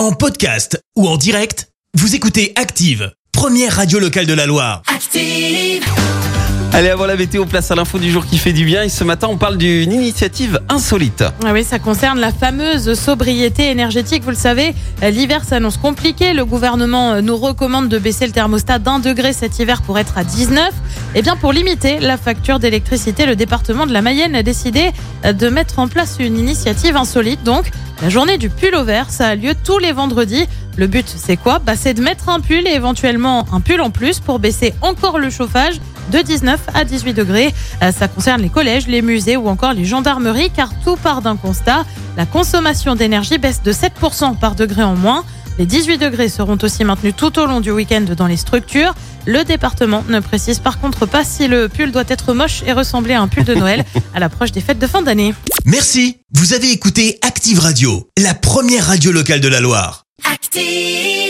En podcast ou en direct, vous écoutez Active, première radio locale de la Loire. Active. Allez, avant la météo, place à l'info du jour qui fait du bien. Et ce matin, on parle d'une initiative insolite. Ah oui, ça concerne la fameuse sobriété énergétique. Vous le savez, l'hiver s'annonce compliqué. Le gouvernement nous recommande de baisser le thermostat d'un degré cet hiver pour être à 19. Eh bien, pour limiter la facture d'électricité, le département de la Mayenne a décidé de mettre en place une initiative insolite. Donc, la journée du pull au vert, ça a lieu tous les vendredis. Le but, c'est quoi? Bah, C'est de mettre un pull et éventuellement un pull en plus pour baisser encore le chauffage de 19 à 18 degrés. Euh, Ça concerne les collèges, les musées ou encore les gendarmeries car tout part d'un constat. La consommation d'énergie baisse de 7% par degré en moins. Les 18 degrés seront aussi maintenus tout au long du week-end dans les structures. Le département ne précise par contre pas si le pull doit être moche et ressembler à un pull de Noël à l'approche des fêtes de fin d'année. Merci, vous avez écouté Active Radio, la première radio locale de la Loire. Active.